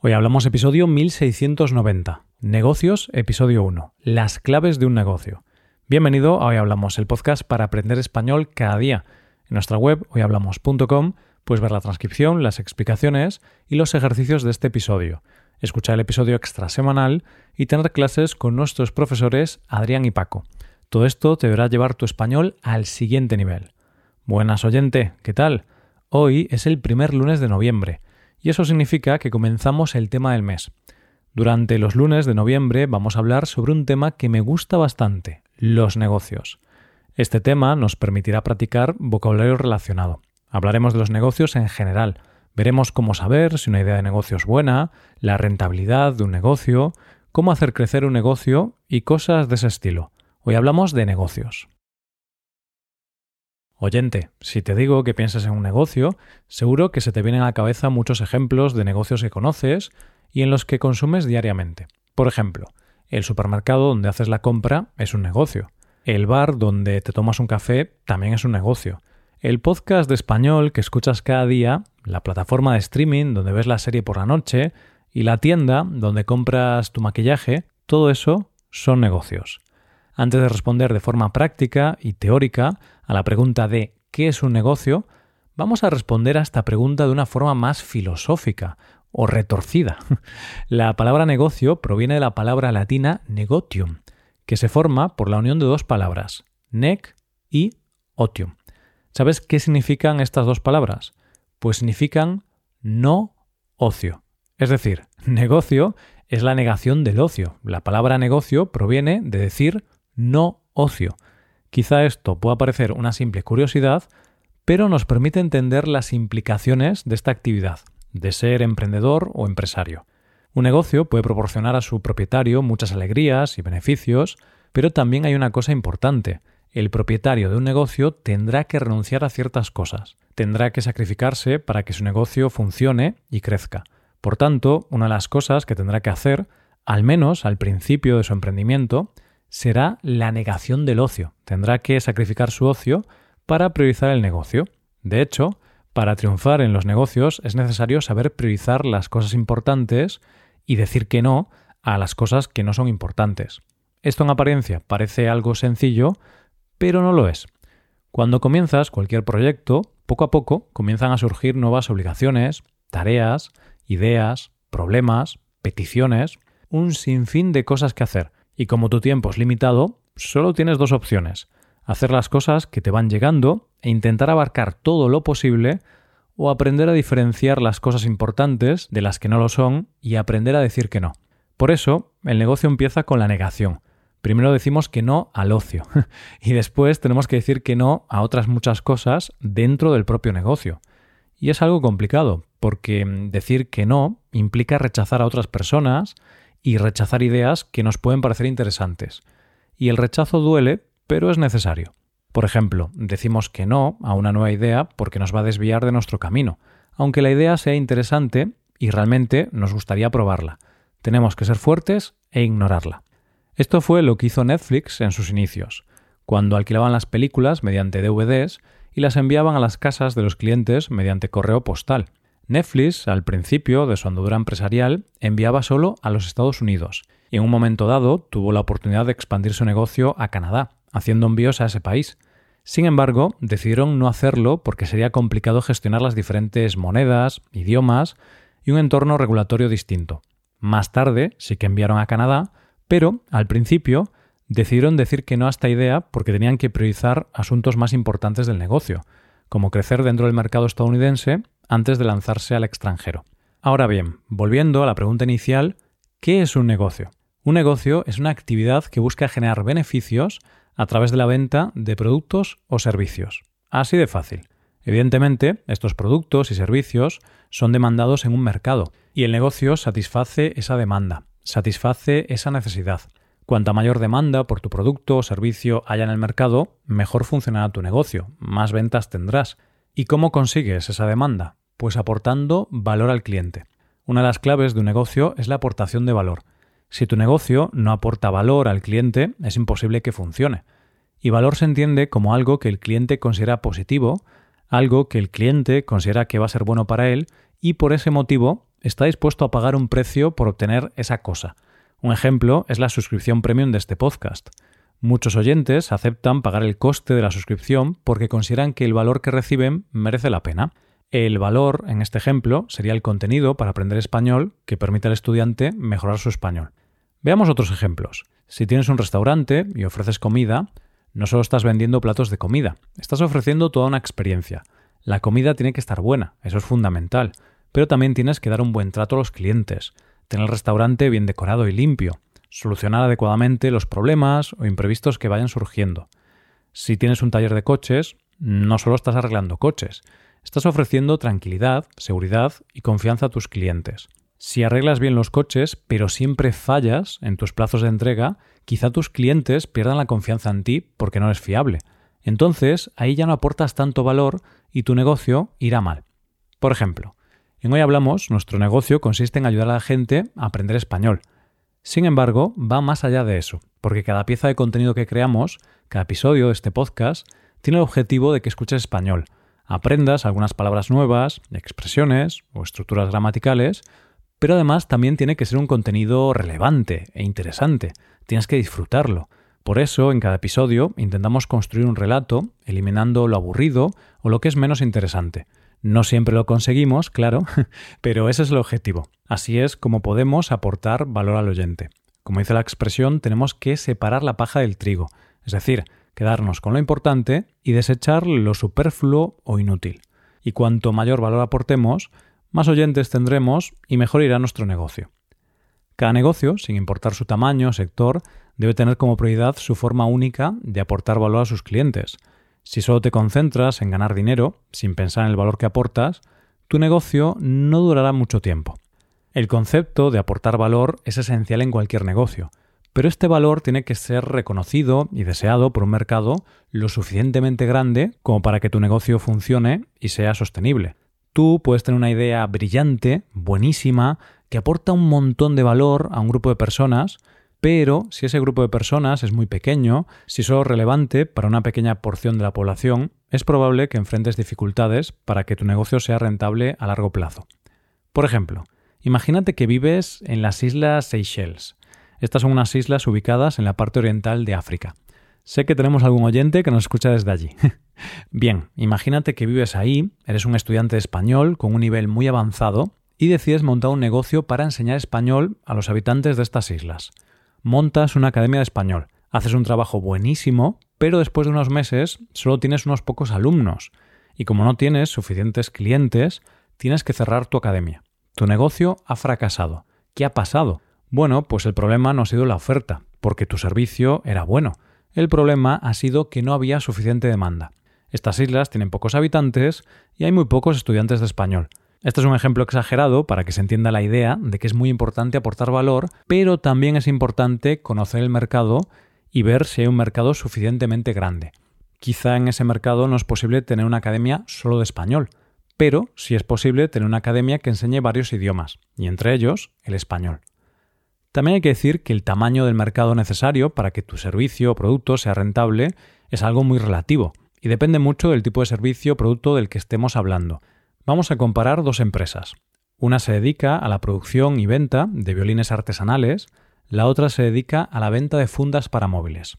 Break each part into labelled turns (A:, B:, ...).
A: Hoy hablamos episodio 1690, Negocios, episodio 1, Las claves de un negocio. Bienvenido a Hoy Hablamos, el podcast para aprender español cada día. En nuestra web hoyhablamos.com puedes ver la transcripción, las explicaciones y los ejercicios de este episodio, escuchar el episodio extra semanal y tener clases con nuestros profesores Adrián y Paco. Todo esto te deberá llevar tu español al siguiente nivel. Buenas oyente, ¿qué tal? Hoy es el primer lunes de noviembre y eso significa que comenzamos el tema del mes. Durante los lunes de noviembre vamos a hablar sobre un tema que me gusta bastante, los negocios. Este tema nos permitirá practicar vocabulario relacionado. Hablaremos de los negocios en general. Veremos cómo saber si una idea de negocio es buena, la rentabilidad de un negocio, cómo hacer crecer un negocio y cosas de ese estilo. Hoy hablamos de negocios. Oyente, si te digo que pienses en un negocio, seguro que se te vienen a la cabeza muchos ejemplos de negocios que conoces y en los que consumes diariamente. Por ejemplo, el supermercado donde haces la compra es un negocio. El bar donde te tomas un café también es un negocio. El podcast de español que escuchas cada día, la plataforma de streaming donde ves la serie por la noche y la tienda donde compras tu maquillaje, todo eso son negocios. Antes de responder de forma práctica y teórica a la pregunta de ¿qué es un negocio?, vamos a responder a esta pregunta de una forma más filosófica o retorcida. La palabra negocio proviene de la palabra latina negotium, que se forma por la unión de dos palabras, nec y otium. ¿Sabes qué significan estas dos palabras? Pues significan no ocio. Es decir, negocio es la negación del ocio. La palabra negocio proviene de decir no ocio. Quizá esto pueda parecer una simple curiosidad, pero nos permite entender las implicaciones de esta actividad, de ser emprendedor o empresario. Un negocio puede proporcionar a su propietario muchas alegrías y beneficios, pero también hay una cosa importante. El propietario de un negocio tendrá que renunciar a ciertas cosas, tendrá que sacrificarse para que su negocio funcione y crezca. Por tanto, una de las cosas que tendrá que hacer, al menos al principio de su emprendimiento, será la negación del ocio. Tendrá que sacrificar su ocio para priorizar el negocio. De hecho, para triunfar en los negocios es necesario saber priorizar las cosas importantes y decir que no a las cosas que no son importantes. Esto en apariencia parece algo sencillo, pero no lo es. Cuando comienzas cualquier proyecto, poco a poco comienzan a surgir nuevas obligaciones, tareas, ideas, problemas, peticiones, un sinfín de cosas que hacer, y como tu tiempo es limitado, solo tienes dos opciones. Hacer las cosas que te van llegando e intentar abarcar todo lo posible o aprender a diferenciar las cosas importantes de las que no lo son y aprender a decir que no. Por eso, el negocio empieza con la negación. Primero decimos que no al ocio y después tenemos que decir que no a otras muchas cosas dentro del propio negocio. Y es algo complicado, porque decir que no implica rechazar a otras personas y rechazar ideas que nos pueden parecer interesantes. Y el rechazo duele, pero es necesario. Por ejemplo, decimos que no a una nueva idea porque nos va a desviar de nuestro camino, aunque la idea sea interesante y realmente nos gustaría probarla. Tenemos que ser fuertes e ignorarla. Esto fue lo que hizo Netflix en sus inicios, cuando alquilaban las películas mediante DVDs y las enviaban a las casas de los clientes mediante correo postal. Netflix, al principio de su andadura empresarial, enviaba solo a los Estados Unidos y en un momento dado tuvo la oportunidad de expandir su negocio a Canadá, haciendo envíos a ese país. Sin embargo, decidieron no hacerlo porque sería complicado gestionar las diferentes monedas, idiomas y un entorno regulatorio distinto. Más tarde sí que enviaron a Canadá, pero al principio decidieron decir que no a esta idea porque tenían que priorizar asuntos más importantes del negocio, como crecer dentro del mercado estadounidense antes de lanzarse al extranjero. Ahora bien, volviendo a la pregunta inicial, ¿qué es un negocio? Un negocio es una actividad que busca generar beneficios a través de la venta de productos o servicios. Así de fácil. Evidentemente, estos productos y servicios son demandados en un mercado y el negocio satisface esa demanda, satisface esa necesidad. Cuanta mayor demanda por tu producto o servicio haya en el mercado, mejor funcionará tu negocio, más ventas tendrás. ¿Y cómo consigues esa demanda? Pues aportando valor al cliente. Una de las claves de un negocio es la aportación de valor. Si tu negocio no aporta valor al cliente, es imposible que funcione. Y valor se entiende como algo que el cliente considera positivo, algo que el cliente considera que va a ser bueno para él y por ese motivo está dispuesto a pagar un precio por obtener esa cosa. Un ejemplo es la suscripción premium de este podcast. Muchos oyentes aceptan pagar el coste de la suscripción porque consideran que el valor que reciben merece la pena. El valor, en este ejemplo, sería el contenido para aprender español que permite al estudiante mejorar su español. Veamos otros ejemplos. Si tienes un restaurante y ofreces comida, no solo estás vendiendo platos de comida, estás ofreciendo toda una experiencia. La comida tiene que estar buena, eso es fundamental, pero también tienes que dar un buen trato a los clientes, tener el restaurante bien decorado y limpio, solucionar adecuadamente los problemas o imprevistos que vayan surgiendo. Si tienes un taller de coches, no solo estás arreglando coches, Estás ofreciendo tranquilidad, seguridad y confianza a tus clientes. Si arreglas bien los coches, pero siempre fallas en tus plazos de entrega, quizá tus clientes pierdan la confianza en ti porque no eres fiable. Entonces, ahí ya no aportas tanto valor y tu negocio irá mal. Por ejemplo, en Hoy Hablamos, nuestro negocio consiste en ayudar a la gente a aprender español. Sin embargo, va más allá de eso, porque cada pieza de contenido que creamos, cada episodio de este podcast, tiene el objetivo de que escuches español, aprendas algunas palabras nuevas, expresiones o estructuras gramaticales, pero además también tiene que ser un contenido relevante e interesante. Tienes que disfrutarlo. Por eso, en cada episodio intentamos construir un relato, eliminando lo aburrido o lo que es menos interesante. No siempre lo conseguimos, claro, pero ese es el objetivo. Así es como podemos aportar valor al oyente. Como dice la expresión, tenemos que separar la paja del trigo, es decir, quedarnos con lo importante y desechar lo superfluo o inútil. Y cuanto mayor valor aportemos, más oyentes tendremos y mejor irá nuestro negocio. Cada negocio, sin importar su tamaño o sector, debe tener como prioridad su forma única de aportar valor a sus clientes. Si solo te concentras en ganar dinero, sin pensar en el valor que aportas, tu negocio no durará mucho tiempo. El concepto de aportar valor es esencial en cualquier negocio, pero este valor tiene que ser reconocido y deseado por un mercado lo suficientemente grande como para que tu negocio funcione y sea sostenible. Tú puedes tener una idea brillante, buenísima, que aporta un montón de valor a un grupo de personas, pero si ese grupo de personas es muy pequeño, si solo relevante para una pequeña porción de la población, es probable que enfrentes dificultades para que tu negocio sea rentable a largo plazo. Por ejemplo, imagínate que vives en las Islas Seychelles estas son unas islas ubicadas en la parte oriental de África. Sé que tenemos algún oyente que nos escucha desde allí. Bien, imagínate que vives ahí, eres un estudiante de español con un nivel muy avanzado y decides montar un negocio para enseñar español a los habitantes de estas islas. Montas una academia de español, haces un trabajo buenísimo, pero después de unos meses solo tienes unos pocos alumnos y como no tienes suficientes clientes, tienes que cerrar tu academia. Tu negocio ha fracasado. ¿Qué ha pasado? Bueno, pues el problema no ha sido la oferta, porque tu servicio era bueno. El problema ha sido que no había suficiente demanda. Estas islas tienen pocos habitantes y hay muy pocos estudiantes de español. Este es un ejemplo exagerado para que se entienda la idea de que es muy importante aportar valor, pero también es importante conocer el mercado y ver si hay un mercado suficientemente grande. Quizá en ese mercado no es posible tener una academia solo de español, pero sí es posible tener una academia que enseñe varios idiomas, y entre ellos el español. También hay que decir que el tamaño del mercado necesario para que tu servicio o producto sea rentable es algo muy relativo y depende mucho del tipo de servicio o producto del que estemos hablando. Vamos a comparar dos empresas. Una se dedica a la producción y venta de violines artesanales, la otra se dedica a la venta de fundas para móviles.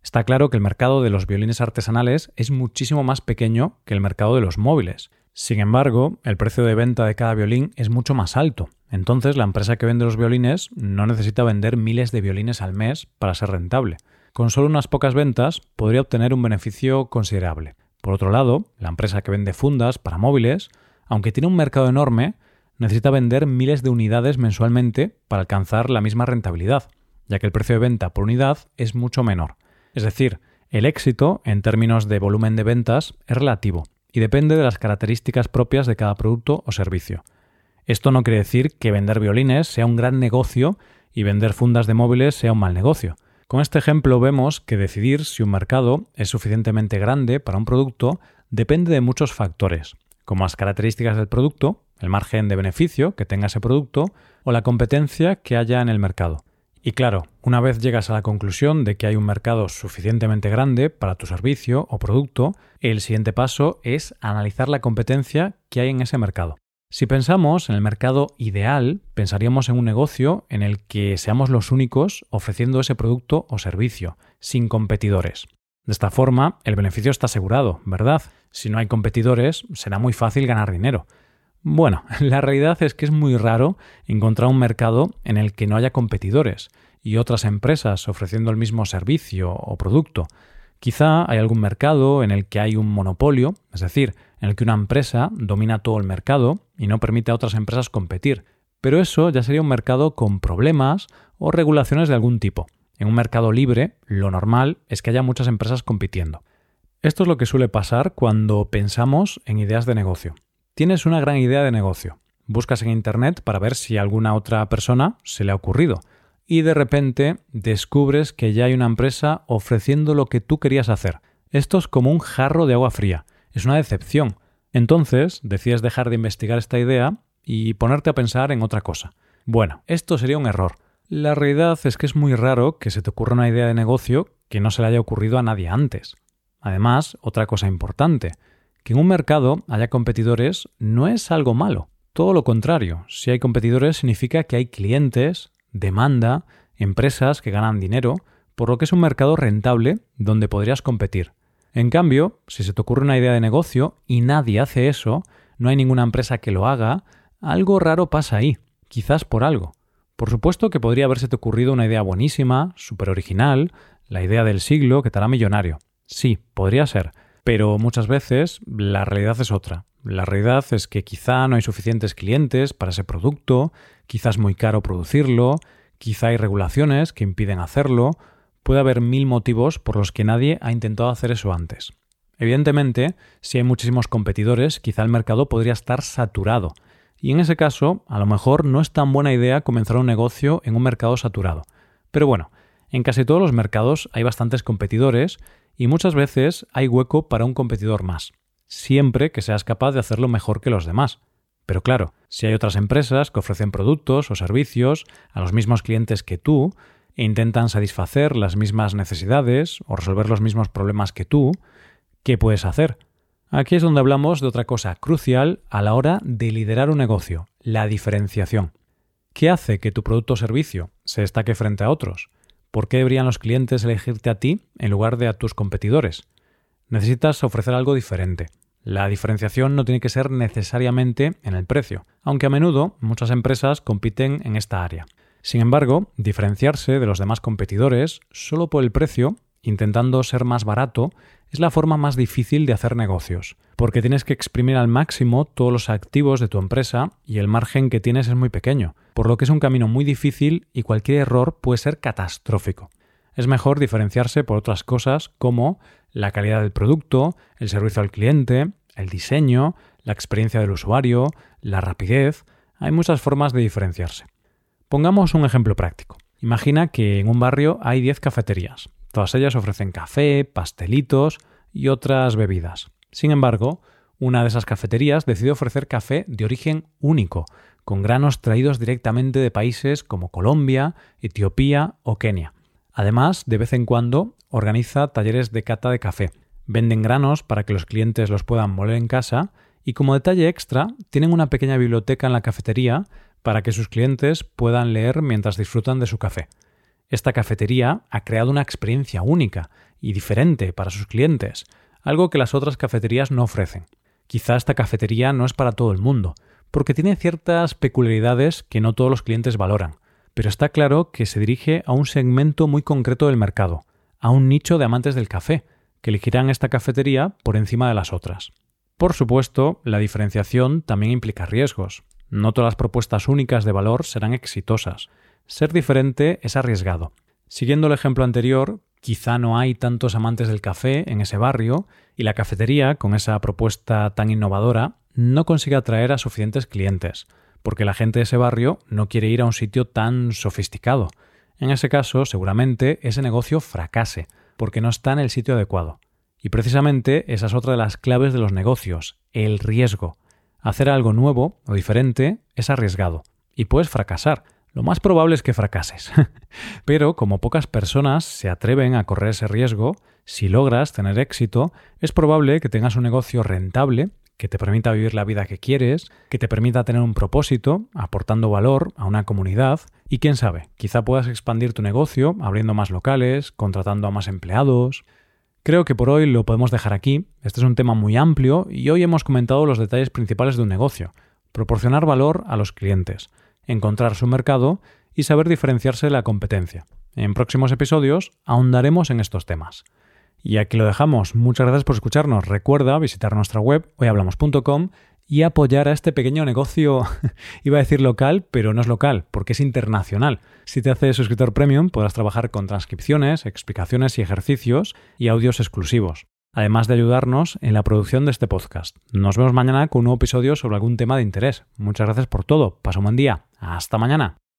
A: Está claro que el mercado de los violines artesanales es muchísimo más pequeño que el mercado de los móviles. Sin embargo, el precio de venta de cada violín es mucho más alto, entonces, la empresa que vende los violines no necesita vender miles de violines al mes para ser rentable. Con solo unas pocas ventas podría obtener un beneficio considerable. Por otro lado, la empresa que vende fundas para móviles, aunque tiene un mercado enorme, necesita vender miles de unidades mensualmente para alcanzar la misma rentabilidad, ya que el precio de venta por unidad es mucho menor. Es decir, el éxito, en términos de volumen de ventas, es relativo y depende de las características propias de cada producto o servicio. Esto no quiere decir que vender violines sea un gran negocio y vender fundas de móviles sea un mal negocio. Con este ejemplo vemos que decidir si un mercado es suficientemente grande para un producto depende de muchos factores, como las características del producto, el margen de beneficio que tenga ese producto o la competencia que haya en el mercado. Y claro, una vez llegas a la conclusión de que hay un mercado suficientemente grande para tu servicio o producto, el siguiente paso es analizar la competencia que hay en ese mercado. Si pensamos en el mercado ideal, pensaríamos en un negocio en el que seamos los únicos ofreciendo ese producto o servicio, sin competidores. De esta forma, el beneficio está asegurado, ¿verdad? Si no hay competidores, será muy fácil ganar dinero. Bueno, la realidad es que es muy raro encontrar un mercado en el que no haya competidores y otras empresas ofreciendo el mismo servicio o producto. Quizá hay algún mercado en el que hay un monopolio, es decir, en el que una empresa domina todo el mercado y no permite a otras empresas competir, pero eso ya sería un mercado con problemas o regulaciones de algún tipo. En un mercado libre, lo normal es que haya muchas empresas compitiendo. Esto es lo que suele pasar cuando pensamos en ideas de negocio. Tienes una gran idea de negocio. Buscas en Internet para ver si a alguna otra persona se le ha ocurrido. Y de repente descubres que ya hay una empresa ofreciendo lo que tú querías hacer. Esto es como un jarro de agua fría. Es una decepción. Entonces decides dejar de investigar esta idea y ponerte a pensar en otra cosa. Bueno, esto sería un error. La realidad es que es muy raro que se te ocurra una idea de negocio que no se le haya ocurrido a nadie antes. Además, otra cosa importante, que en un mercado haya competidores no es algo malo. Todo lo contrario, si hay competidores significa que hay clientes, demanda, empresas que ganan dinero, por lo que es un mercado rentable donde podrías competir. En cambio, si se te ocurre una idea de negocio y nadie hace eso, no hay ninguna empresa que lo haga, algo raro pasa ahí, quizás por algo. Por supuesto que podría haberse te ocurrido una idea buenísima, súper original, la idea del siglo que te hará millonario. Sí, podría ser, pero muchas veces la realidad es otra. La realidad es que quizá no hay suficientes clientes para ese producto, quizás es muy caro producirlo, quizá hay regulaciones que impiden hacerlo, Puede haber mil motivos por los que nadie ha intentado hacer eso antes. Evidentemente, si hay muchísimos competidores, quizá el mercado podría estar saturado. Y en ese caso, a lo mejor no es tan buena idea comenzar un negocio en un mercado saturado. Pero bueno, en casi todos los mercados hay bastantes competidores y muchas veces hay hueco para un competidor más, siempre que seas capaz de hacerlo mejor que los demás. Pero claro, si hay otras empresas que ofrecen productos o servicios a los mismos clientes que tú, intentan satisfacer las mismas necesidades o resolver los mismos problemas que tú, ¿qué puedes hacer? Aquí es donde hablamos de otra cosa crucial a la hora de liderar un negocio, la diferenciación. ¿Qué hace que tu producto o servicio se destaque frente a otros? ¿Por qué deberían los clientes elegirte a ti en lugar de a tus competidores? Necesitas ofrecer algo diferente. La diferenciación no tiene que ser necesariamente en el precio, aunque a menudo muchas empresas compiten en esta área. Sin embargo, diferenciarse de los demás competidores solo por el precio, intentando ser más barato, es la forma más difícil de hacer negocios, porque tienes que exprimir al máximo todos los activos de tu empresa y el margen que tienes es muy pequeño, por lo que es un camino muy difícil y cualquier error puede ser catastrófico. Es mejor diferenciarse por otras cosas como la calidad del producto, el servicio al cliente, el diseño, la experiencia del usuario, la rapidez. Hay muchas formas de diferenciarse. Pongamos un ejemplo práctico. Imagina que en un barrio hay 10 cafeterías. Todas ellas ofrecen café, pastelitos y otras bebidas. Sin embargo, una de esas cafeterías decide ofrecer café de origen único, con granos traídos directamente de países como Colombia, Etiopía o Kenia. Además, de vez en cuando organiza talleres de cata de café. Venden granos para que los clientes los puedan moler en casa y como detalle extra tienen una pequeña biblioteca en la cafetería para que sus clientes puedan leer mientras disfrutan de su café. Esta cafetería ha creado una experiencia única y diferente para sus clientes, algo que las otras cafeterías no ofrecen. Quizá esta cafetería no es para todo el mundo, porque tiene ciertas peculiaridades que no todos los clientes valoran, pero está claro que se dirige a un segmento muy concreto del mercado, a un nicho de amantes del café, que elegirán esta cafetería por encima de las otras. Por supuesto, la diferenciación también implica riesgos, no todas las propuestas únicas de valor serán exitosas. Ser diferente es arriesgado. Siguiendo el ejemplo anterior, quizá no hay tantos amantes del café en ese barrio y la cafetería, con esa propuesta tan innovadora, no consigue atraer a suficientes clientes, porque la gente de ese barrio no quiere ir a un sitio tan sofisticado. En ese caso, seguramente ese negocio fracase, porque no está en el sitio adecuado. Y precisamente esa es otra de las claves de los negocios, el riesgo. Hacer algo nuevo o diferente es arriesgado y puedes fracasar. Lo más probable es que fracases. Pero como pocas personas se atreven a correr ese riesgo, si logras tener éxito, es probable que tengas un negocio rentable que te permita vivir la vida que quieres, que te permita tener un propósito, aportando valor a una comunidad y quién sabe, quizá puedas expandir tu negocio abriendo más locales, contratando a más empleados. Creo que por hoy lo podemos dejar aquí. Este es un tema muy amplio y hoy hemos comentado los detalles principales de un negocio. Proporcionar valor a los clientes, encontrar su mercado y saber diferenciarse de la competencia. En próximos episodios ahondaremos en estos temas. Y aquí lo dejamos. Muchas gracias por escucharnos. Recuerda visitar nuestra web hoyhablamos.com y apoyar a este pequeño negocio, iba a decir local, pero no es local, porque es internacional. Si te haces suscriptor premium, podrás trabajar con transcripciones, explicaciones y ejercicios y audios exclusivos, además de ayudarnos en la producción de este podcast. Nos vemos mañana con un nuevo episodio sobre algún tema de interés. Muchas gracias por todo. Pasa un buen día. Hasta mañana.